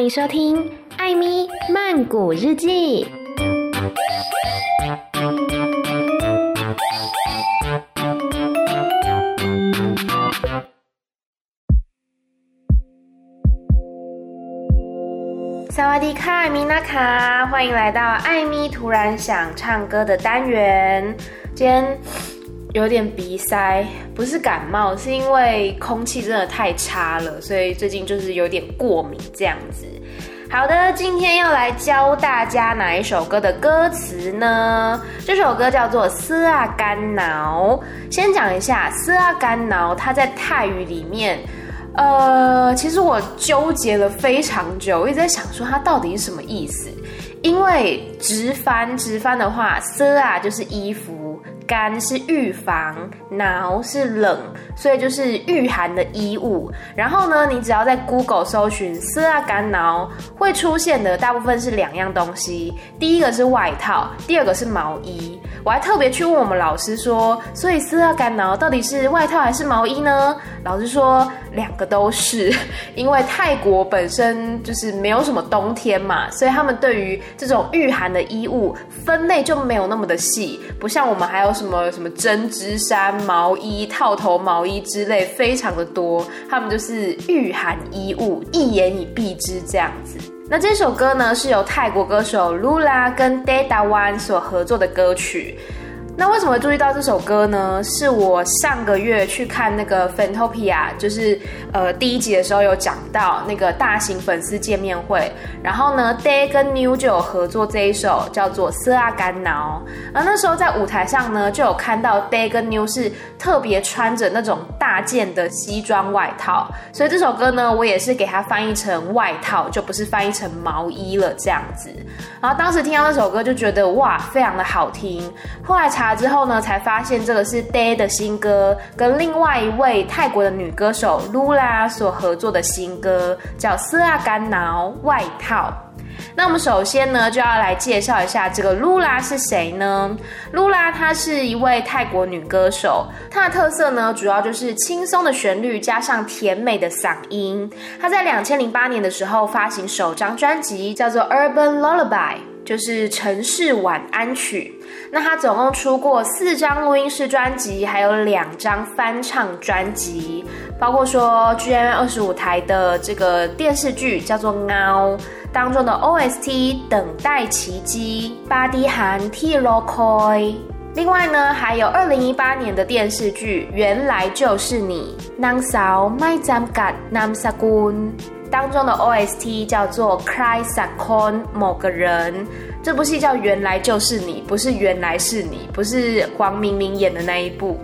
欢迎收听《艾咪曼谷日记》。萨瓦迪卡，米娜卡，欢迎来到艾咪突然想唱歌的单元。今天有点鼻塞，不是感冒，是因为空气真的太差了，所以最近就是有点过敏这样子。好的，今天要来教大家哪一首歌的歌词呢？这首歌叫做《斯阿甘挠》。先讲一下《斯阿甘挠》，它在泰语里面，呃，其实我纠结了非常久，一直在想说它到底是什么意思。因为直翻直翻的话，斯啊就是衣服，干是预防，挠是冷，所以就是御寒的衣物。然后呢，你只要在 Google 搜寻丝啊干挠，会出现的大部分是两样东西，第一个是外套，第二个是毛衣。我还特别去问我们老师说，所以斯阿甘挠到底是外套还是毛衣呢？老师说两个都是，因为泰国本身就是没有什么冬天嘛，所以他们对于这种御寒的衣物分类就没有那么的细，不像我们还有什么什么针织衫、毛衣、套头毛衣之类，非常的多。他们就是御寒衣物，一言以蔽之这样子。那这首歌呢，是由泰国歌手 Lula 跟 Dadawan 所合作的歌曲。那为什么注意到这首歌呢？是我上个月去看那个 Fantopia，就是呃第一集的时候有讲到那个大型粉丝见面会，然后呢，Day 跟 New 就有合作这一首叫做《斯阿甘挠》，而那时候在舞台上呢就有看到 Day 跟 New 是特别穿着那种大件的西装外套，所以这首歌呢我也是给它翻译成外套，就不是翻译成毛衣了这样子。然后当时听到那首歌就觉得哇非常的好听，后来才查。之后呢，才发现这个是 Day 的新歌，跟另外一位泰国的女歌手 Lula 所合作的新歌，叫《斯阿甘挠外套》。那我们首先呢，就要来介绍一下这个 Lula 是谁呢？Lula 她是一位泰国女歌手，她的特色呢，主要就是轻松的旋律加上甜美的嗓音。她在两千零八年的时候发行首张专辑，叫做《Urban Lullaby》。就是城市晚安曲。那他总共出过四张录音室专辑，还有两张翻唱专辑，包括说 G M 二十五台的这个电视剧叫做《嗷》当中的 OST《等待奇迹》，巴迪罕 T Rokoi。另外呢，还有二零一八年的电视剧《原来就是你》，Nang Sao Mai Jamkat Nam Sakun。当中的 OST 叫做 Cry Sakon 某个人，这部戏叫原来就是你，不是原来是你，不是黄明明演的那一部。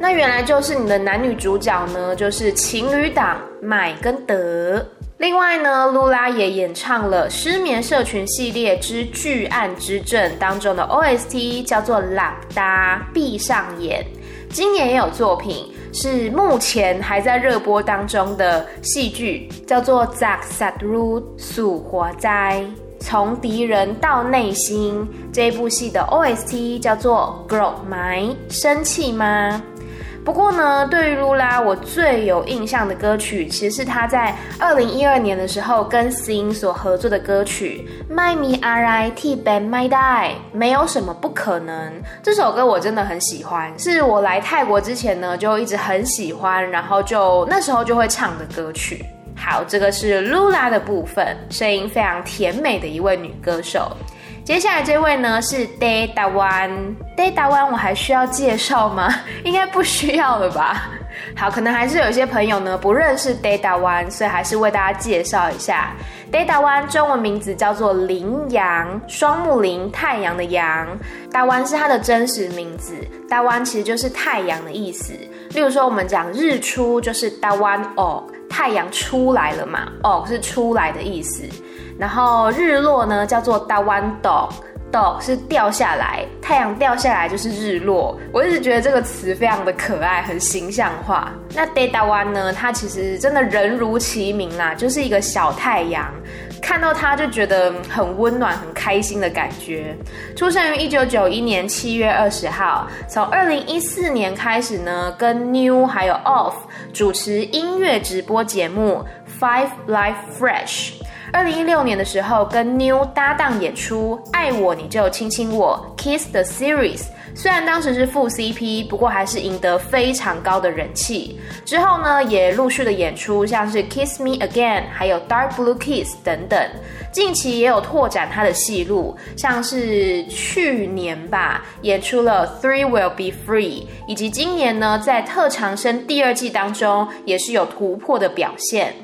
那原来就是你的男女主角呢，就是情侣档买跟德。另外呢，露拉也演唱了失眠社群系列之巨案之阵当中的 OST 叫做 la ba 闭上眼。今年也有作品。是目前还在热播当中的戏剧，叫做《Zak Satru Su 火灾》，从敌人到内心。这一部戏的 OST 叫做《Grok My》，生气吗？不过呢，对于露拉，我最有印象的歌曲，其实是她在二零一二年的时候跟 Sing 所合作的歌曲《My Me R I T Ben My Die》，没有什么不可能。这首歌我真的很喜欢，是我来泰国之前呢就一直很喜欢，然后就那时候就会唱的歌曲。好，这个是露拉的部分，声音非常甜美的一位女歌手。接下来这位呢是 Dae Dawan，Dae Dawan 我还需要介绍吗？应该不需要了吧。好，可能还是有些朋友呢不认识 Dae Dawan，所以还是为大家介绍一下。Dae Dawan 中文名字叫做林阳，双木林，太阳的阳。Dawan 是它的真实名字，Dawan 其实就是太阳的意思。例如说我们讲日出就是 Dawan O，太阳出来了嘛，O 是出来的意思。然后日落呢，叫做 Dawan d o g d o g，是掉下来，太阳掉下来就是日落。我一直觉得这个词非常的可爱，很形象化。那 Dedawan 呢？它其实真的人如其名啦，就是一个小太阳。看到它就觉得很温暖、很开心的感觉。出生于一九九一年七月二十号，从二零一四年开始呢，跟 New 还有 Off 主持音乐直播节目 Five Life Fresh。二零一六年的时候，跟 New 搭档演出《爱我你就亲亲我》Kiss the Series。虽然当时是副 CP，不过还是赢得非常高的人气。之后呢，也陆续的演出，像是《Kiss Me Again》还有《Dark Blue Kiss》等等。近期也有拓展他的戏路，像是去年吧，演出了《Three Will Be Free》，以及今年呢，在《特长生》第二季当中，也是有突破的表现。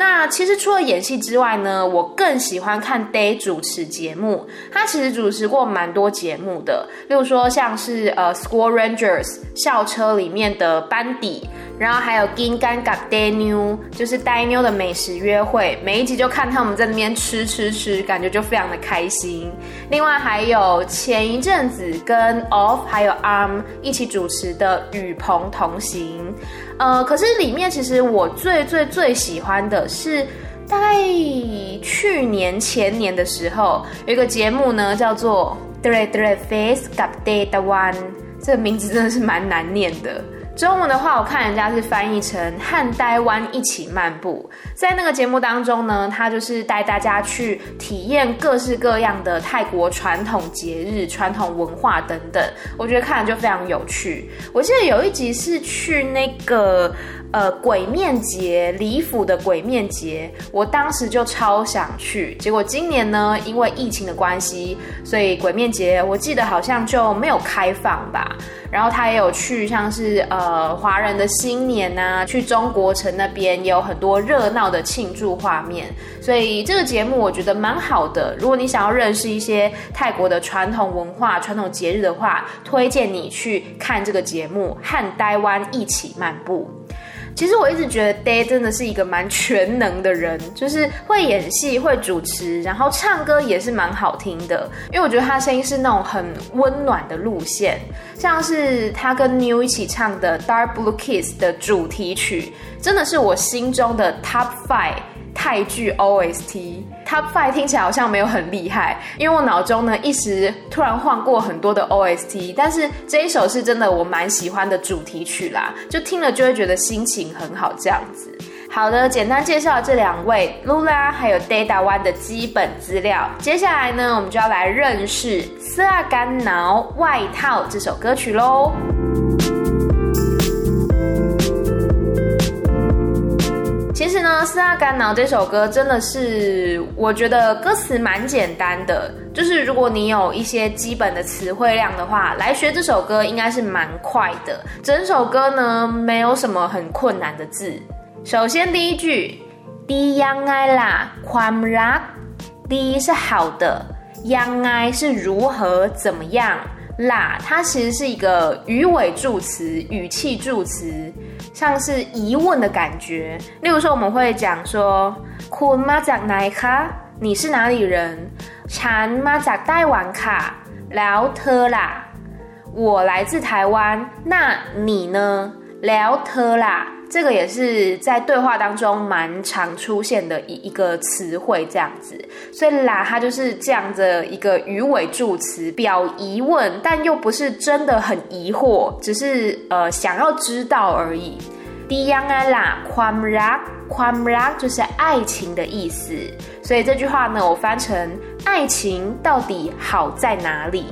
那其实除了演戏之外呢，我更喜欢看 Day 主持节目。他其实主持过蛮多节目的，例如说像是呃 School Rangers 校车里面的班底，然后还有 Gingan Gap Day New 就是呆妞的美食约会，每一集就看他们在那边吃吃吃，感觉就非常的开心。另外还有前一阵子跟 Off 还有 Arm 一起主持的与鹏同行。呃，可是里面其实我最最最喜欢的是，大概去年前年的时候，有一个节目呢，叫做《Dre Dre Face Gap Day One》，这个名字真的是蛮难念的。中文的话，我看人家是翻译成“和呆湾一起漫步”。在那个节目当中呢，他就是带大家去体验各式各样的泰国传统节日、传统文化等等。我觉得看着就非常有趣。我记得有一集是去那个。呃，鬼面节，李府的鬼面节，我当时就超想去。结果今年呢，因为疫情的关系，所以鬼面节我记得好像就没有开放吧。然后他也有去，像是呃华人的新年啊，去中国城那边也有很多热闹的庆祝画面。所以这个节目我觉得蛮好的。如果你想要认识一些泰国的传统文化、传统节日的话，推荐你去看这个节目，和呆湾一起漫步。其实我一直觉得 Day 真的是一个蛮全能的人，就是会演戏、会主持，然后唱歌也是蛮好听的。因为我觉得他声音是那种很温暖的路线，像是他跟 New 一起唱的《Dark Blue Kiss》的主题曲，真的是我心中的 Top Five。泰剧 OST Top Five 听起来好像没有很厉害，因为我脑中呢一时突然换过很多的 OST，但是这一首是真的我蛮喜欢的主题曲啦，就听了就会觉得心情很好这样子。好的，简单介绍这两位 Lula 还有 Dedawan 的基本资料，接下来呢我们就要来认识《Seragam Now 外套》这首歌曲喽。其实呢，《Seragam Now》这首歌真的是，我觉得歌词蛮简单的，就是如果你有一些基本的词汇量的话，来学这首歌应该是蛮快的。整首歌呢，没有什么很困难的字。首先第一句，Di yang ai la kwam rak，Di 是好的，yang ai 是如何怎么样啦，它其实是一个语尾助词、语气助词。像是疑问的感觉，例如说我们会讲说，Kun ma jak nai ka？你是哪里人？Chan ma jak Taiwan ka？聊特啦，我来自台湾，那你呢？聊特啦，这个也是在对话当中蛮常出现的一一个词汇，这样子。所以啦，它就是这样的一个鱼尾助词，表疑问，但又不是真的很疑惑，只是呃想要知道而已。第样啊啦，宽啦宽啦，就是爱情的意思。所以这句话呢，我翻成爱情到底好在哪里？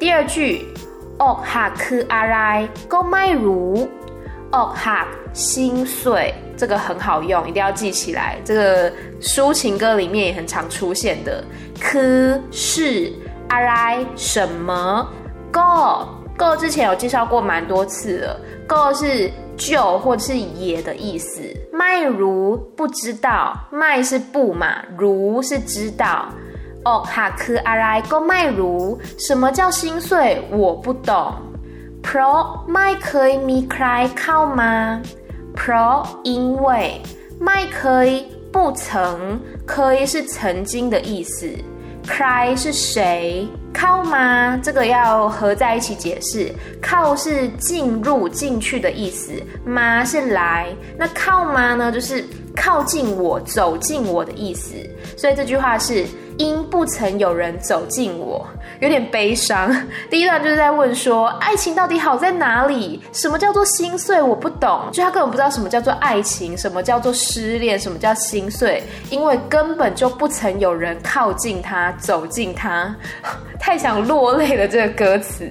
第二句，哦哈克阿莱，够麦如。哦哈，心碎，这个很好用，一定要记起来。这个抒情歌里面也很常出现的。可是阿来什么？Go Go 之前有介绍过蛮多次了。Go 是就或者是也的意思。麦如不知道，麦是不嘛，如是知道。哦哈，可阿来个麦如，什么叫心碎？我不懂。เพราะไม่เคยมีใครเข้ามาเพราะ因为ไม่เคย不曾可以是曾经的意思 cry 是谁？靠吗？这个要合在一起解释。靠是进入、进去的意思，吗是来。那靠吗呢？就是靠近我、走近我的意思。所以这句话是。 因不曾有人走近我，有点悲伤。第一段就是在问说，爱情到底好在哪里？什么叫做心碎？我不懂，就他根本不知道什么叫做爱情，什么叫做失恋，什么叫心碎，因为根本就不曾有人靠近他，走近他，太想落泪了。这个歌词。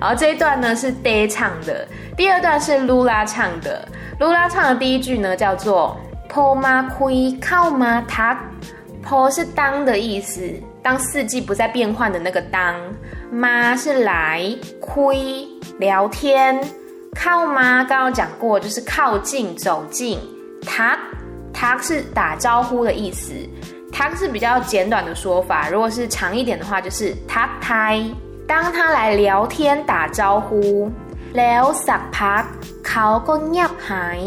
然后这一段呢是 Day 唱的，第二段是 Lula 唱的。Lula 唱的第一句呢叫做 Po ma kui 靠吗他。Po 是当的意思，当四季不再变换的那个当。妈是来，亏聊天，靠妈？刚刚讲过，就是靠近、走近。他他是打招呼的意思，他是比较简短的说法。如果是长一点的话，就是他胎。当他来聊天打招呼，聊撒帕考个尿海，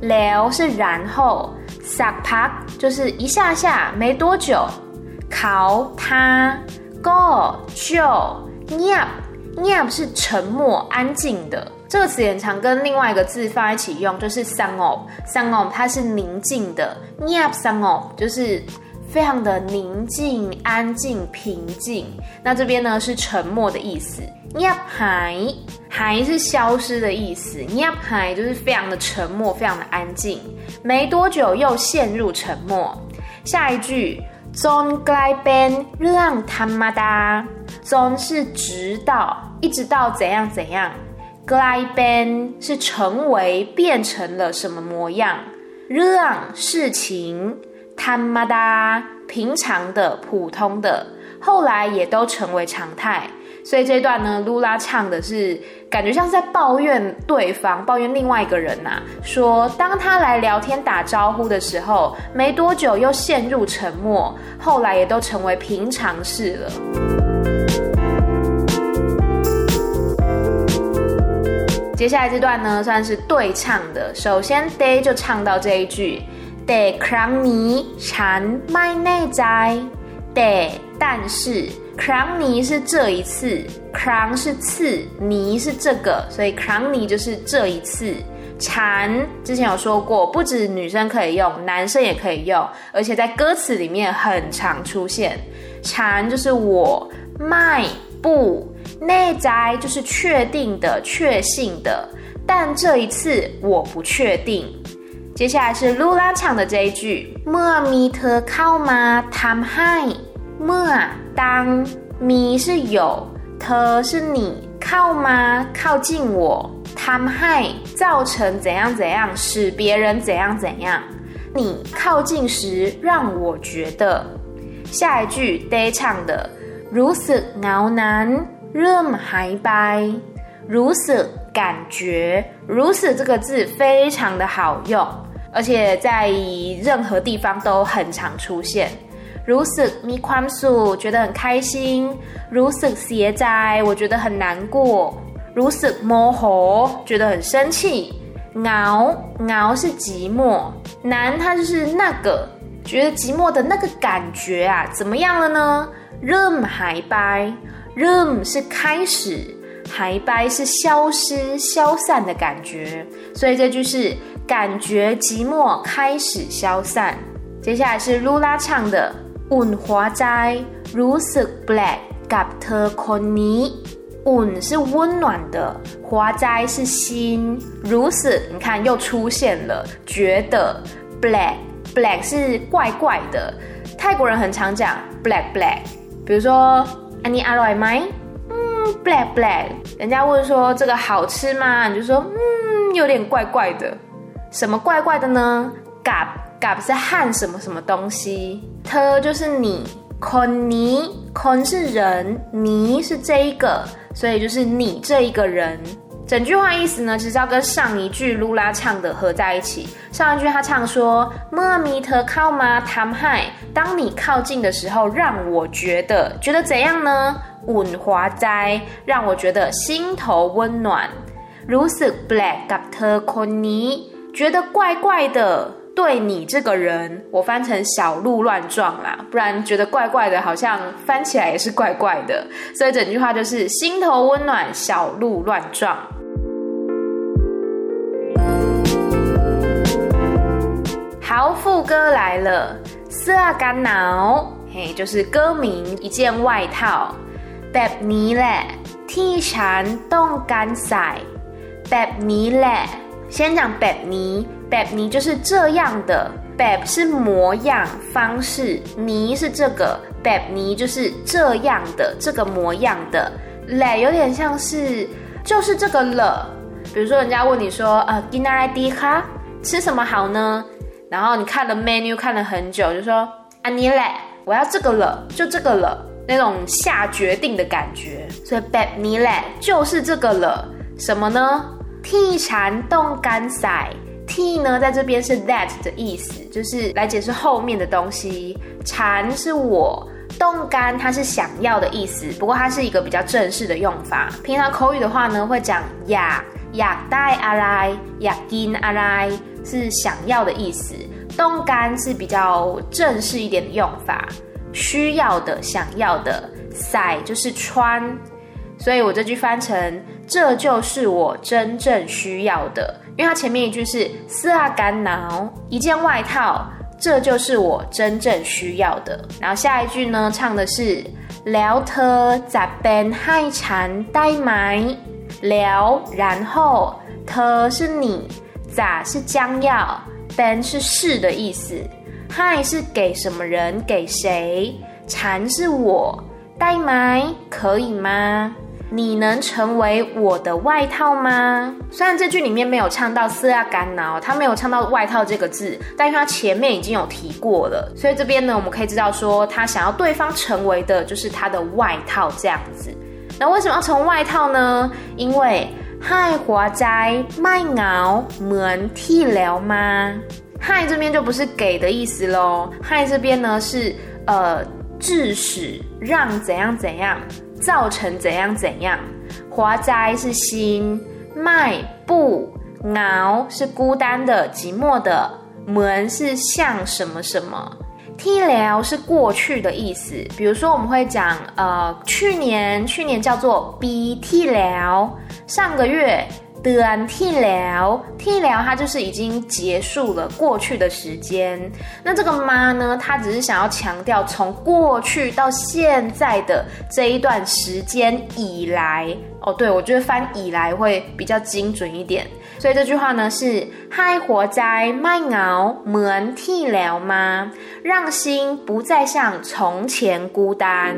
聊是然后。撒帕就是一下下没多久，考他，go 就 neap neap 是沉默安静的，这个词也常跟另外一个字放一起用，就是 sangop sangop 它是宁静的。neap song of 就是非常的宁静安静平静，那这边呢是沉默的意思，niap hai。还是消失的意思，你要还就是非常的沉默，非常的安静。没多久又陷入沉默。下一句，zon glai ben ruang tamada，zon 是直到，一直到怎样怎样。glai ben 是成为，变成了什么模样。ruang 事情，tamada 平常的、普通的，后来也都成为常态。所以这段呢，Lula 唱的是感觉像是在抱怨对方，抱怨另外一个人呐、啊，说当他来聊天打招呼的时候，没多久又陷入沉默，后来也都成为平常事了。接下来这段呢，算是对唱的。首先，Day 就唱到这一句，Day krangni chan mai ne zai Day，但是。cranny 是这一次，cran 是次，尼是这个，所以 cranny 就是这一次。蝉之前有说过，不止女生可以用，男生也可以用，而且在歌词里面很常出现。蝉就是我，迈不，内在就是确定的、确信的，但这一次我不确定。接下来是 Lula 唱的这一句，莫米特靠吗？谈嗨。莫当咪是有，特是你靠吗？靠近我，他们害造成怎样怎样，使别人怎样怎样。你靠近时，让我觉得。下一句 Day 唱的，如此恼难，任海白，如此感觉，如此这个字非常的好用，而且在任何地方都很常出现。如此咪宽素，觉得很开心；如此写在，我觉得很难过；如此模糊，觉得很生气。熬熬是寂寞，难它就是那个觉得寂寞的那个感觉啊，怎么样了呢？room 海掰，room 是开始，海掰是消失、消散的感觉，所以这句是感觉寂寞开始消散。接下来是 Lula 唱的。อุ่นหัวใจรู้สึกแปลกกับเธอคนนี้อุ่น是温暖的，หัวใจ是心，如此你看又出现了，觉得 black black 是怪怪的，泰国人很常讲 black black，比如说安妮阿罗麦，嗯 black black，人家问说这个好吃吗？你就说嗯有点怪怪的， 什么怪怪的呢？gap gap 是焊什么什么东西，t 就是你，coni con 是人，ni 是这一个，所以就是你这一个人。整句话意思呢，其实要跟上一句露拉唱的合在一起。上一句他唱说，mami te 靠吗？tam hai，当你靠近的时候，让我觉得觉得怎样呢？稳华哉，让我觉得心头温暖，如此 black gap te coni。觉得怪怪的对你这个人我翻成小鹿乱撞啦不然觉得怪怪的好像翻起来也是怪怪的。所以整句话就是心头温暖小鹿乱撞。豪富哥来了是啊，干脑。嘿就是歌名一件外套。Baby 嘞梯山动感仔 baby 嘞先讲 b a b n i b a b n i 就是这样的 b a b 是模样、方式 n 是这个 b a b n i 就是这样的、这个模样的嘞有点像是就是这个了。比如说，人家问你说，呃 g i n a r d 哈，吃什么好呢？然后你看了 menu 看了很久，就说啊你嘞，我要这个了，就这个了，那种下决定的感觉。所以 b a b n i 嘞就是这个了，什么呢？替蝉冻干赛替呢，在这边是 that 的意思，就是来解释后面的东西。蝉是我，冻干它是想要的意思，不过它是一个比较正式的用法。平常口语的话呢，会讲呀呀带阿来呀金阿来是想要的意思。冻干是比较正式一点的用法，需要的、想要的。赛就是穿。所以我这句翻成，这就是我真正需要的。因为它前面一句是“四阿干挠一件外套”，这就是我真正需要的。然后下一句呢，唱的是“聊特咋边害缠呆埋聊”，然后“特”是你，“咋”是将要，“ben 是是的意思，“害”是给什么人给谁，“缠”是我，“呆埋可以吗？你能成为我的外套吗？虽然这句里面没有唱到色干恼，他没有唱到外套这个字，但是他前面已经有提过了，所以这边呢，我们可以知道说，他想要对方成为的就是他的外套这样子。那为什么要成外套呢？因为嗨华在卖熬门替了吗？嗨这边就不是给的意思喽，嗨这边呢是呃致使让怎样怎样。造成怎样怎样，华哉是心，迈步熬是孤单的、寂寞的，门是像什么什么，？t 了是过去的意思。比如说我们会讲，呃，去年去年叫做 b t 了，上个月。的替了，替了，它就是已经结束了过去的时间。那这个妈呢？她只是想要强调从过去到现在的这一段时间以来。哦，对，我觉得翻以来会比较精准一点。所以这句话呢是嗨活在卖熬门替了吗？让心不再像从前孤单。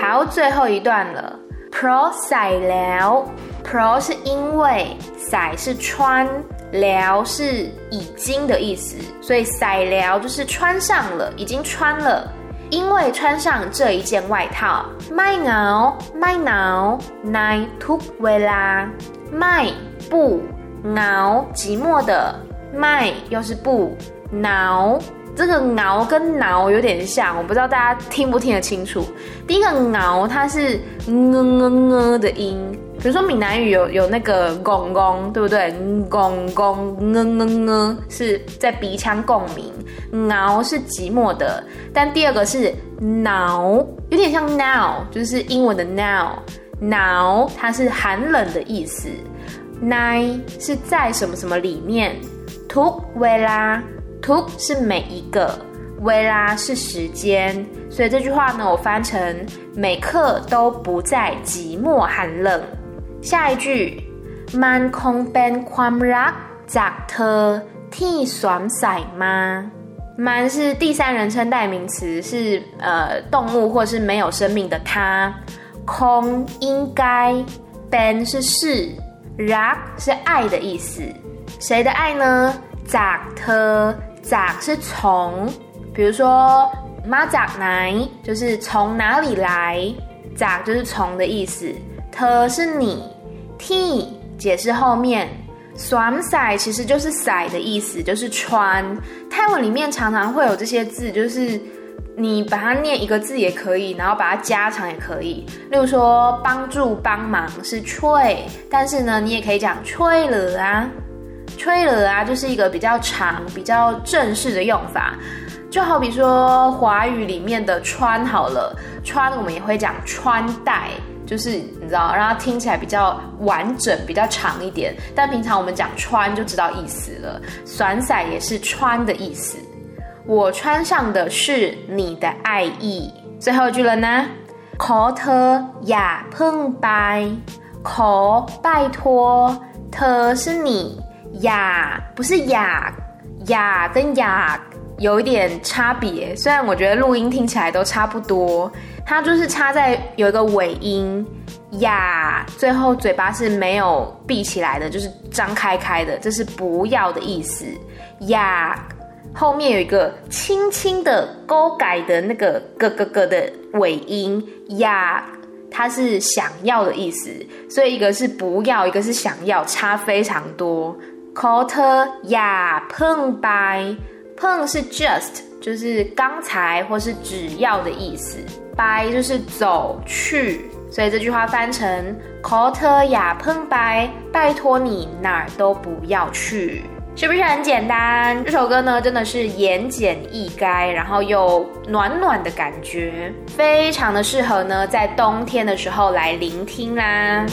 好，最后一段了。pro 塞了，pro 是因为，塞是穿，了是已经的意思，所以塞聊就是穿上了，已经穿了。因为穿上这一件外套，my now my now nine took villa my 不 now 寂寞的。my 又是不 now 这个“挠”跟“挠”有点像，我不知道大家听不听得清楚。第一个“挠”它是“嗯嗯嗯”的音，比如说闽南语有有那个“公公”，对不对？公公嗯嗯嗯是在鼻腔共鸣。挠是寂寞的，但第二个是“挠”，有点像 “now”，就是英文的 “now”。“挠”它是寒冷的意思，“奈”是在什么什么里面，“to” 拉。to 是每一个，willa 是时间，所以这句话呢，我翻成每刻都不再寂寞寒冷。下一句，man kong ben kwam rak zak ter tiam sai ma。man 是第三人称代名词，是呃动物或是没有生命的他。kon 应该 ben 是是，rak 是爱的意思，谁的爱呢？zak ter จาก是从，比如说มาจากไหน，就是从哪里来，จาก就是从的意思。เธอ是你，ที่解释后面，สวมใส่其实就是ใส่的意思，就是穿。泰文里面常常会有这些字，就是 你把它念一个字也可以，然后把它加长也可以。例如说，帮助、帮忙是吹，但是呢，你也可以讲吹了啊， 吹了啊，就是一个比较长、比较正式的用法。就好比说华语里面的穿好了，穿我们也会讲穿戴，就是你知道，让它听起来比较完整、比较长一点。但平常我们讲穿就知道意思了，甩甩也是穿的意思。我穿上的是你的爱意。最后一句了呢？Call 特呀碰拜，Call 拜托，特是你呀，不是呀呀跟呀。有一点差别，虽然我觉得录音听起来都差不多，它就是差在有一个尾音呀，最后嘴巴是没有闭起来的，就是张开开的，这是不要的意思呀。后面有一个轻轻的勾改的那个咯咯咯的尾音呀，它是想要的意思，所以一个是不要，一个是想要，差非常多。考特呀碰拜。碰是 just，就是刚才或是只要的意思。拜就是走去，所以这句话翻成 call 特呀碰拜，拜托你哪儿都不要去，是不是很简单？这首歌呢，真的是言简意赅，然后又暖暖的感觉，非常的适合呢在冬天的时候来聆听啦。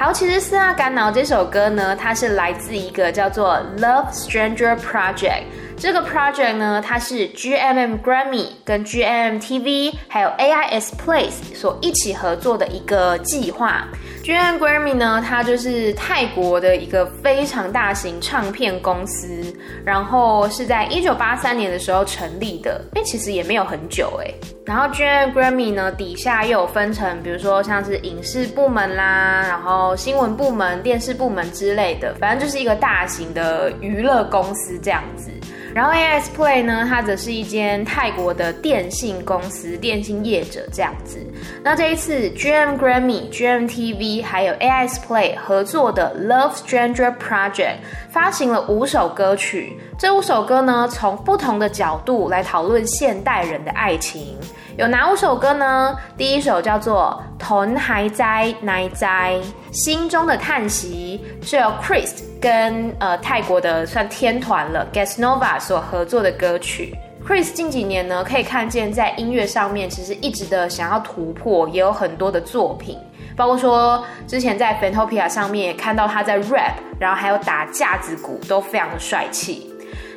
好，其实《四大干挠》这首歌呢，它是来自一个叫做 Love Stranger Project。这个 project 呢，它是 GMM Grammy 跟 GMM TV 还有 AIS Place 所一起合作的一个计划。GMM Grammy 呢，它就是泰国的一个非常大型唱片公司，然后是在一九八三年的时候成立的，哎，其实也没有很久哎。然后 GMM Grammy 呢，底下又有分成，比如说像是影视部门啦，然后新闻部门、电视部门之类的，反正就是一个大型的娱乐公司这样子。然后 AIS Play 呢，它则是一间泰国的电信公司、电信业者这样子。那这一次 GM Grammy、GMM TV 还有 AIS Play 合作的 Love Stranger Project 发行了五首歌曲。这五首歌呢，从不同的角度来讨论现代人的爱情。有哪五首歌呢？第一首叫做《同还在奈在》，心中的叹息，是由 Chris 跟呃泰国的算天团了 Gasnova 所合作的歌曲。Chris 近几年呢，可以看见在音乐上面其实一直的想要突破，也有很多的作品，包括说之前在 Fantopia 上面也看到他在 rap，然后还有打架子鼓，都非常的帅气。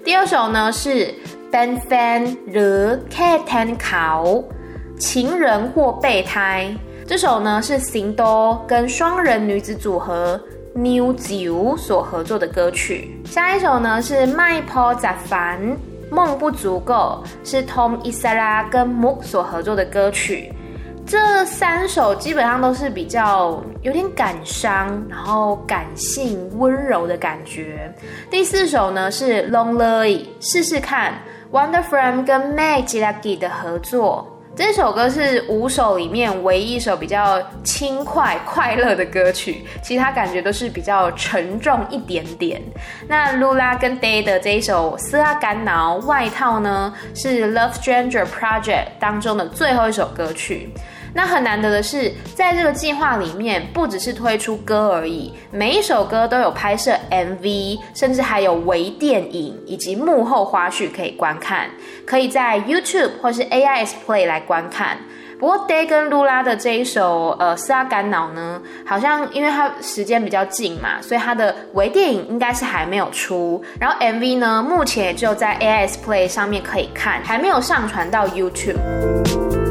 第二首呢是。Ben Fan 惹 Katan 考情人或备胎，这首呢是行多跟双人女子组合 New Ziu 所合作的歌曲。下一首呢是 My Paul Zafan 梦不足够，是 Tom Isara 跟 Mook 所合作的歌曲。这三首基本上都是比较有点感伤，然后感性温柔的感觉。第四首呢是 Lonely，试试看。Wonderframe 跟 Magilagi 的合作，这首歌是五首里面唯一一首比较轻快、快乐的歌曲，其他感觉都是比较沉重一点点。那 Lula 跟 Day 的这一首《斯拉干挠外套》呢，是 Love Stranger Project 当中的最后一首歌曲。那很难得的是，在这个计划里面，不只是推出歌而已，每一首歌都有拍摄 MV，甚至还有微电影以及幕后花絮可以观看，可以在 YouTube 或是 AIS Play 来观看。不过 Day 跟 Lula 的这一首呃《斯拉干挠》呢，好像因为它时间比较近嘛，所以它的微电影应该是还没有出，然后 MV 呢，目前也只有在 AIS Play 上面可以看，还没有上传到 YouTube。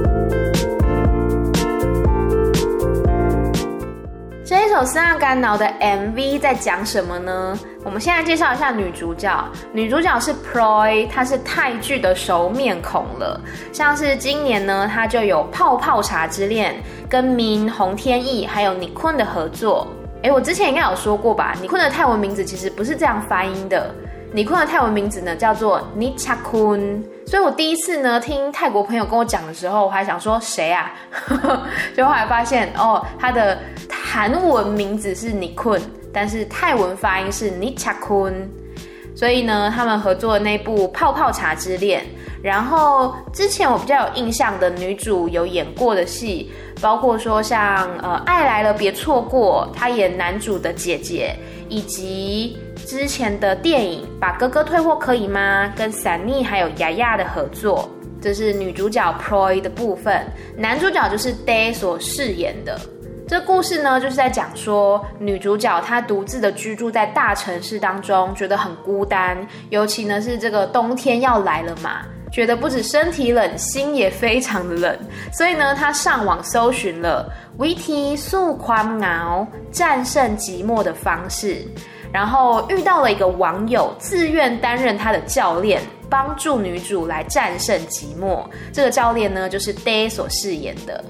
这一首《斯拉干脑》的 MV 在讲什么呢？我们现在介绍一下女主角。女主角是 Ploy，她是泰剧的熟面孔了。像是今年呢，她就有《泡泡茶之恋》跟 Min 洪天意还有 Nichkhun 的合作。哎，我之前应该有说过吧？Nichkhun 的泰文名字其实不是这样发音的。Nichkhun 的泰文名字呢叫做 Nichakun，所以我第一次呢听泰国朋友跟我讲的时候，我还想说谁啊？就后来发现哦，他的韩文名字是 Nickun 但是泰文发音是 Nichkhun。所以呢，他们合作的那部《泡泡茶之恋》，然后之前我比较有印象的女主有演过的戏，包括说像呃《爱来了别错过》，她演男主的姐姐，以及之前的电影《把哥哥退货可以吗》，跟 Sunny 还有雅雅的合作，这是女主角 Ploy 的部分，男主角就是 Day 所饰演的。这故事呢，就是在讲说女主角她独自的居住在大城市当中，觉得很孤单，尤其呢是这个冬天要来了嘛，觉得不止身体冷，心也非常的冷，所以呢，她上网搜寻了 V T 速宽熬战胜寂寞”的方式，然后遇到了一个网友，自愿担任她的教练，帮助女主来战胜寂寞。这个教练呢，就是 Day 所饰演的。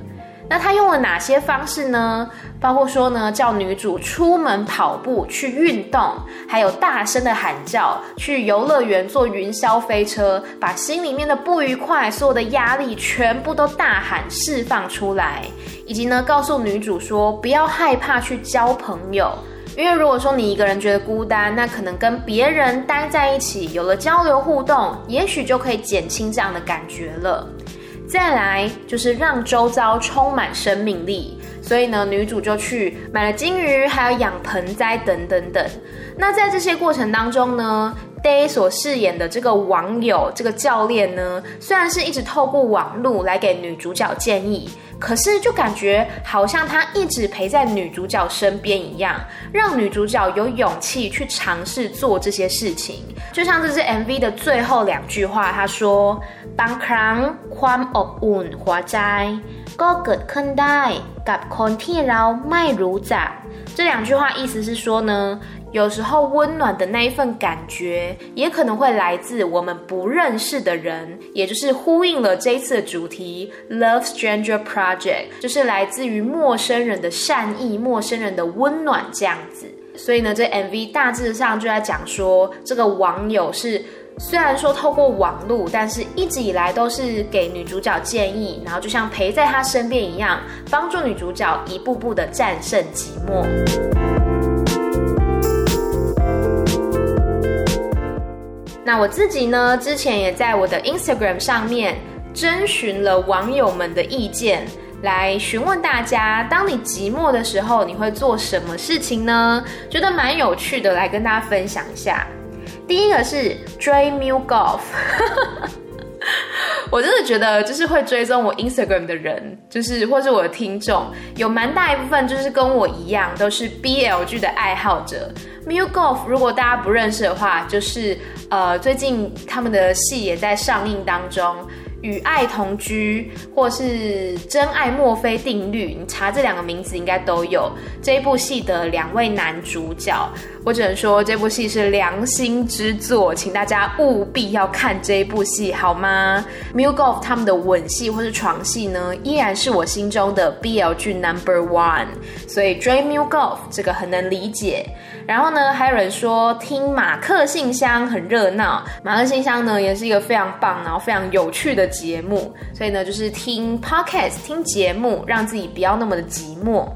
那他用了哪些方式呢？包括说呢，叫女主出门跑步去运动，还有大声的喊叫，去游乐园坐云霄飞车，把心里面的不愉快、所有的压力全部都大喊释放出来，以及呢，告诉女主说不要害怕去交朋友，因为如果说你一个人觉得孤单，那可能跟别人待在一起，有了交流互动，也许就可以减轻这样的感觉了。再来就是让周遭充满生命力，所以呢，女主就去买了金鱼，还有养盆栽等等等。那在这些过程当中呢 day 所饰演的这个网友这个教练呢虽然是一直透过网路来给女主角建议可是就感觉好像他一直陪在女主角身边一样让女主角有勇气去尝试做这些事情。就像这支 mv 的最后两句话他说 ban kran kwon 华斋 google kandai kontiro 麦乳仔这两句话意思是说呢有时候温暖的那一份感觉，也可能会来自我们不认识的人，也就是呼应了这一次的主题 Love Stranger Project，就是来自于陌生人的善意、陌生人的温暖这样子。所以呢，这 MV 大致上就在讲说，这个网友是虽然说透过网络，但是一直以来都是给女主角建议，然后就像陪在她身边一样，帮助女主角一步步的战胜寂寞。那我自己呢，之前也在我的 Instagram 上面征询了网友们的意见，来询问大家，当你寂寞的时候，你会做什么事情呢？觉得蛮有趣的，来跟大家分享一下。第一个是追 MILF，我真的觉得，就是会追踪我 Instagram 的人，就是或是我的听众，有蛮大一部分就是跟我一样，都是 BL 剧的爱好者。MILF，如果大家不认识的话，就是呃，最近他们的戏也在上映当中。与爱同居，或是真爱墨菲定律，你查这两个名字应该都有这一部戏的两位男主角。我只能说这部戏是良心之作，请大家务必要看这一部戏，好吗？MILF 他们的吻戏或是床戏呢，依然是我心中的 BL 剧 Number One，所以追 MILF 这个很能理解。然后呢，还有人说听马克信箱很热闹，马克信箱呢也是一个非常棒，然后非常有趣的节目，所以呢就是听 podcast 听节目，让自己不要那么的寂寞。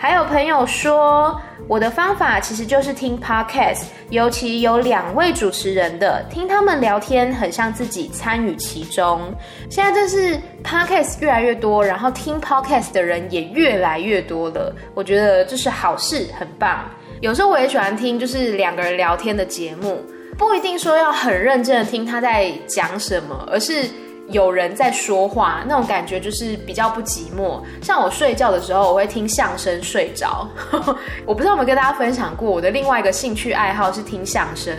还有朋友说，我的方法其实就是听 podcast，尤其有两位主持人的，听他们聊天很像自己参与其中。现在真是 podcast 越来越多，然后听 podcast 的人也越来越多了，我觉得这是好事，很棒。有时候我也喜欢听，就是两个人聊天的节目，不一定说要很认真的听他在讲什么，而是有人在说话，那种感觉就是比较不寂寞。像我睡觉的时候，我会听相声睡着。我不知道有没有跟大家分享过，我的另外一个兴趣爱好是听相声，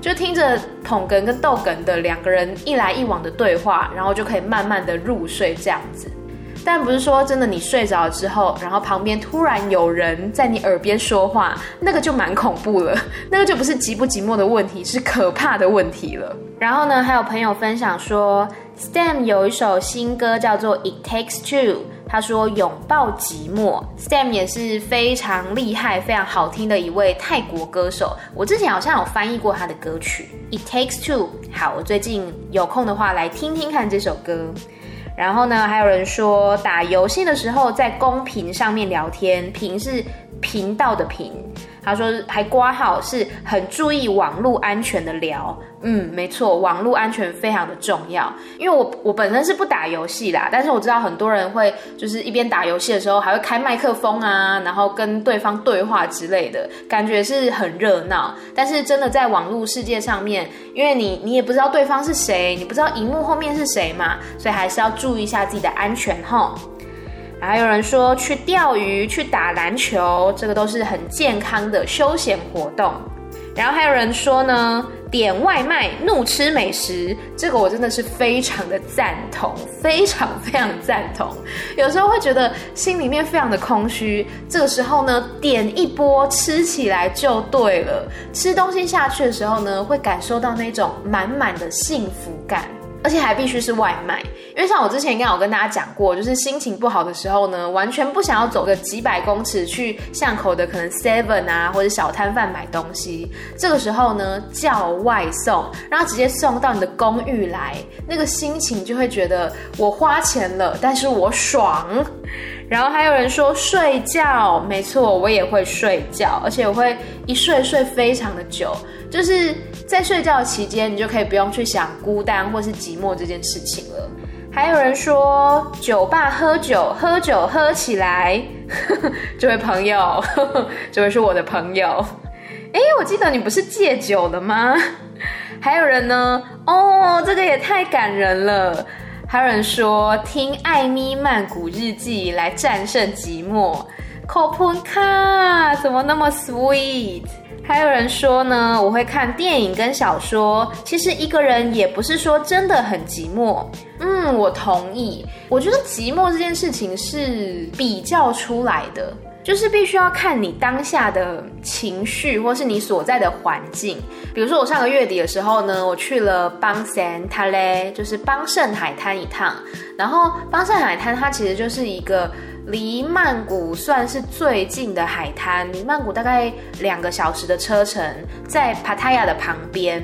就听着捧哏跟逗哏的两个人一来一往的对话，然后就可以慢慢的入睡这样子。但不是说真的，你睡着了之后，然后旁边突然有人在你耳边说话，那个就蛮恐怖了。那个就不是寂不寂寞的问题，是可怕的问题了。然后呢，还有朋友分享说，Stem 有一首新歌叫做《It Takes Two》，他说拥抱寂寞。Stem 也是非常厉害、非常好听的一位泰国歌手。我之前好像有翻译过他的歌曲《It Takes Two》。好，我最近有空的话来听听看这首歌。然后呢，还有人说打游戏的时候在公屏上面聊天，屏是频道的频，他说还挂号是很注意网络安全的聊，嗯，没错，网络安全非常的重要。因为我我本身是不打游戏啦，但是我知道很多人会就是一边打游戏的时候还会开麦克风啊，然后跟对方对话之类的，感觉是很热闹。但是真的在网络世界上面，因为你你也不知道对方是谁，你不知道荧幕后面是谁嘛，所以还是要注意一下自己的安全哈。还有人说去钓鱼、去打篮球，这个都是很健康的休闲活动。然后还有人说呢，点外卖怒吃美食，这个我真的是非常的赞同，非常非常赞同。有时候会觉得心里面非常的空虚，这个时候呢，点一波吃起来就对了。吃东西下去的时候呢，会感受到那种满满的幸福感。而且还必须是外卖，因为像我之前应该有跟大家讲过，就是心情不好的时候呢，完全不想要走个几百公尺去巷口的可能 Seven 啊或者小摊贩买东西，这个时候呢，叫外送，然后直接送到你的公寓来，那个心情就会觉得我花钱了，但是我爽。然后还有人说睡觉，没错，我也会睡觉，而且我会一睡睡非常的久，就是。在睡觉期间，你就可以不用去想孤单或是寂寞这件事情了。还有人说，酒吧喝酒，喝酒喝起来。这位朋友，这位是我的朋友。哎，我记得你不是戒酒了吗？还有人呢？哦，这个也太感人了。还有人说，听艾咪曼谷日记来战胜寂寞。口喷卡，怎么那么 sweet？还有人说呢，我会看电影跟小说。其实一个人也不是说真的很寂寞。嗯，我同意。我觉得寂寞这件事情是比较出来的，就是必须要看你当下的情绪，或是你所在的环境。比如说我上个月底的时候呢，我去了邦森塔勒，就是邦胜海滩一趟。然后邦胜海滩它其实就是一个。离曼谷算是最近的海滩，离曼谷大概两个小时的车程，在帕塔亚的旁边。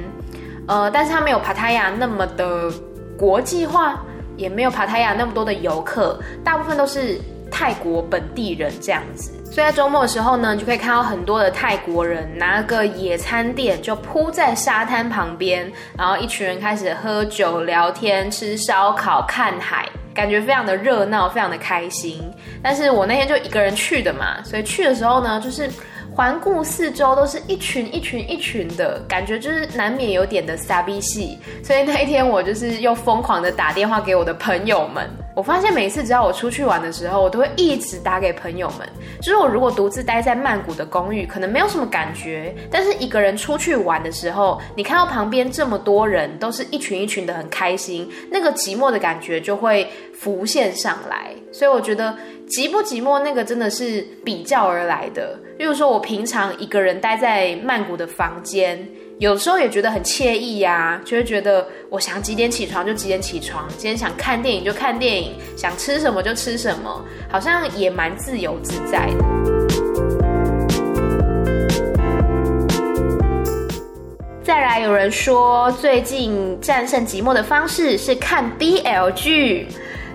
呃，但是它没有帕塔亚那么的国际化，也没有帕塔亚那么多的游客，大部分都是泰国本地人这样子。所以在周末的时候呢，你就可以看到很多的泰国人拿个野餐垫就铺在沙滩旁边，然后一群人开始喝酒、聊天、吃烧烤、看海。感觉非常的热闹，非常的开心。但是我那天就一个人去的嘛，所以去的时候呢，就是环顾四周，都是一群一群一群的，感觉就是难免有点的傻逼戏。所以那一天我就是又疯狂的打电话给我的朋友们。我发现每次只要我出去玩的时候，我都会一直打给朋友们。就是我如果独自待在曼谷的公寓，可能没有什么感觉。但是一个人出去玩的时候，你看到旁边这么多人，都是一群一群的很开心，那个寂寞的感觉就会浮现上来。所以我觉得寂不寂寞，那个真的是比较而来的。例如说，我平常一个人待在曼谷的房间。有时候也觉得很惬意呀，就会觉得我想几点起床就几点起床，今天想看电影就看电影，想吃什么就吃什么，好像也蛮自由自在的。再来，有人说最近战胜寂寞的方式是看 BL 剧，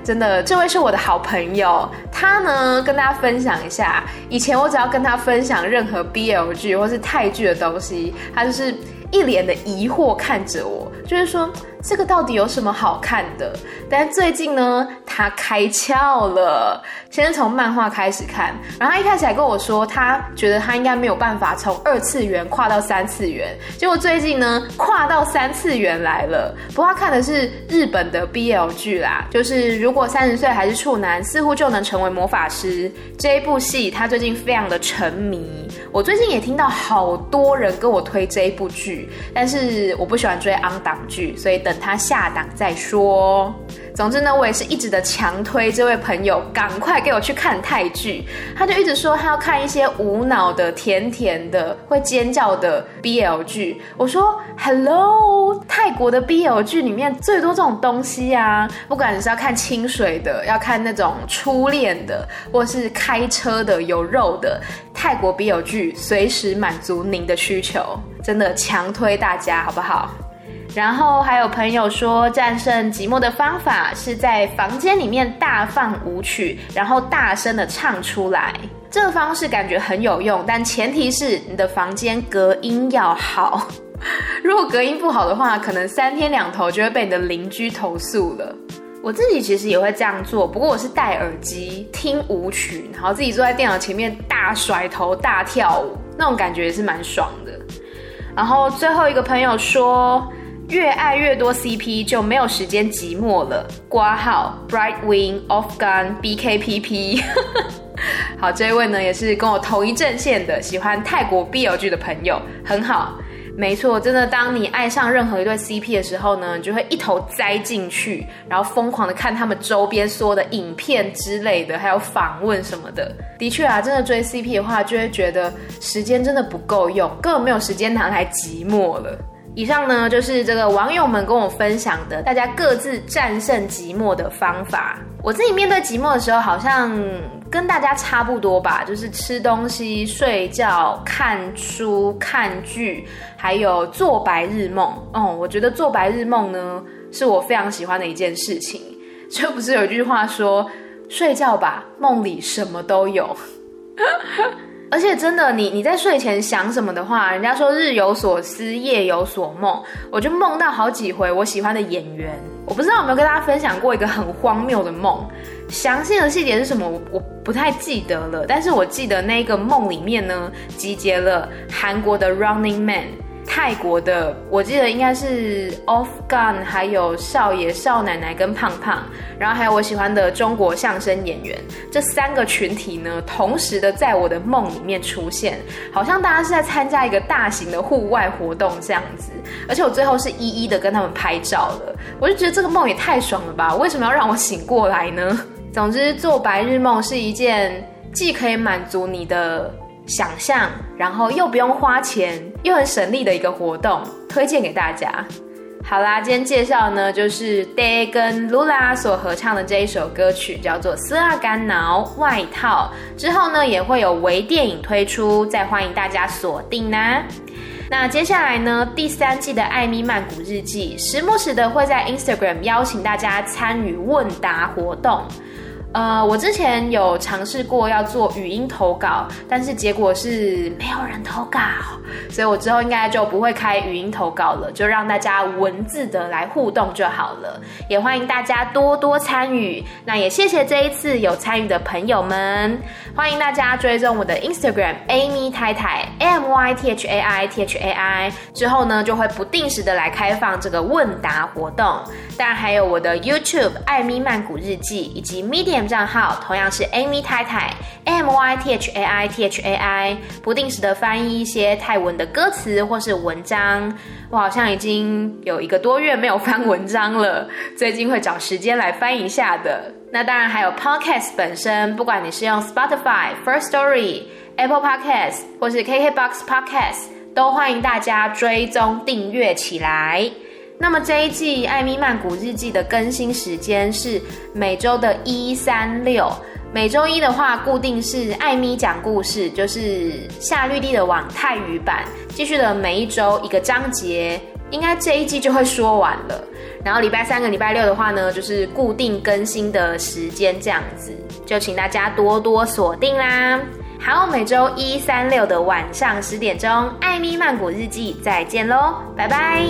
真的，这位是我的好朋友，他呢跟大家分享一下，以前我只要跟他分享任何 BL 剧或是泰剧的东西，他就是。一脸的疑惑看着我，就是说这个到底有什么好看的？但最近呢，他开窍了，先从漫画开始看，然后他一开始还跟我说，他觉得他应该没有办法从二次元跨到三次元，结果最近呢，跨到三次元来了。不过他看的是日本的 BL 剧啦，就是如果三十岁还是处男，似乎就能成为魔法师这一部戏，他最近非常的沉迷。我最近也听到好多人跟我推这一部剧，但是我不喜欢追 on 档剧，所以等等他下档再说。总之呢，我也是一直的强推这位朋友赶快给我去看泰剧，他就一直说他要看一些无脑的、甜甜的、会尖叫的 BL 剧。我说 Hello，泰国的 BL 剧里面最多这种东西啊，不管你是要看清水的，要看那种初恋的，或是开车的、有肉的。泰国 BL 剧随时满足您的需求，真的强推大家，好不好？然后还有朋友说，战胜寂寞的方法是在房间里面大放舞曲，然后大声的唱出来。这个方式感觉很有用，但前提是你的房间隔音要好。如果隔音不好的话，可能三天两头就会被你的邻居投诉了。我自己其实也会这样做，不过我是戴耳机听舞曲，然后自己坐在电脑前面大甩头、大跳舞，那种感觉也是蛮爽的。然后最后一个朋友说，越爱越多 CP 就没有时间寂寞了。括号 Bright Wing Off Gun BKPP。好，这一位呢也是跟我同一阵线的，喜欢泰国 BL 剧的朋友，很好。没错，真的，当你爱上任何一对 CP 的时候呢，你就会一头栽进去，然后疯狂的看他们周边说的影片之类的，还有访问什么的。的确啊，真的追 CP 的话，就会觉得时间真的不够用，根本没有时间拿来寂寞了。以上呢，就是这个网友们跟我分享的，大家各自战胜寂寞的方法。我自己面对寂寞的时候，好像跟大家差不多吧，就是吃东西、睡觉、看书、看剧，还有做白日梦。哦，我觉得做白日梦呢，是我非常喜欢的一件事情。就不是有一句话说，睡觉吧，梦里什么都有。而且真的，你你在睡前想什么的话，人家说日有所思，夜有所梦。我就梦到好几回我喜欢的演员。我不知道有没有跟大家分享过一个很荒谬的梦，详细的细节是什么，我我不太记得了。但是我记得那个梦里面呢，集结了韩国的 Running Man。泰国的，我记得应该是 Off Gun，还有少爷、少奶奶跟胖胖，然后还有我喜欢的中国相声演员，这三个群体呢，同时的在我的梦里面出现，好像大家是在参加一个大型的户外活动这样子，而且我最后是一一的跟他们拍照了，我就觉得这个梦也太爽了吧，为什么要让我醒过来呢？总之，做白日梦是一件既可以满足你的。想象，然后又不用花钱，又很省力的一个活动，推荐给大家。好啦，今天介绍呢，就是 Day 跟 Lula 所合唱的这一首歌曲，叫做《斯阿甘挠外套》。之后呢，也会有微电影推出，再欢迎大家锁定呢。那接下来呢，第三季的《艾米曼谷日记》时不时的会在 Instagram 邀请大家参与问答活动。呃，我之前有尝试过要做语音投稿，但是结果是没有人投稿，所以我之后应该就不会开语音投稿了，就让大家文字的来互动就好了。也欢迎大家多多参与，那也谢谢这一次有参与的朋友们，欢迎大家追踪我的 Instagram Amy 太太 M Y T H A I T H A I，之后呢就会不定时的来开放这个问答活动，当然还有我的 YouTube 艾咪曼谷日记以及 Medium。账号同样是 Amy 太太，M Y T H A I T H A I，不定时的翻译一些泰文的歌词或是文章。我好像已经有一个多月没有翻文章了，最近会找时间来翻一下的。那当然还有 Podcast 本身，不管你是用 Spotify、First Story、Apple Podcast 或是 KKBox Podcast，都欢迎大家追踪订阅起来。那么这一季《艾咪曼谷日记》的更新时间是每周的一、三、六。每周一的话，固定是艾咪讲故事，就是夏绿蒂的网泰语版，继续的每一周一个章节，应该这一季就会说完了。然后礼拜三跟礼拜六的话呢，就是固定更新的时间这样子，就请大家多多锁定啦。好，每周一、三、六的晚上十点钟，《艾咪曼谷日记》再见喽，拜拜。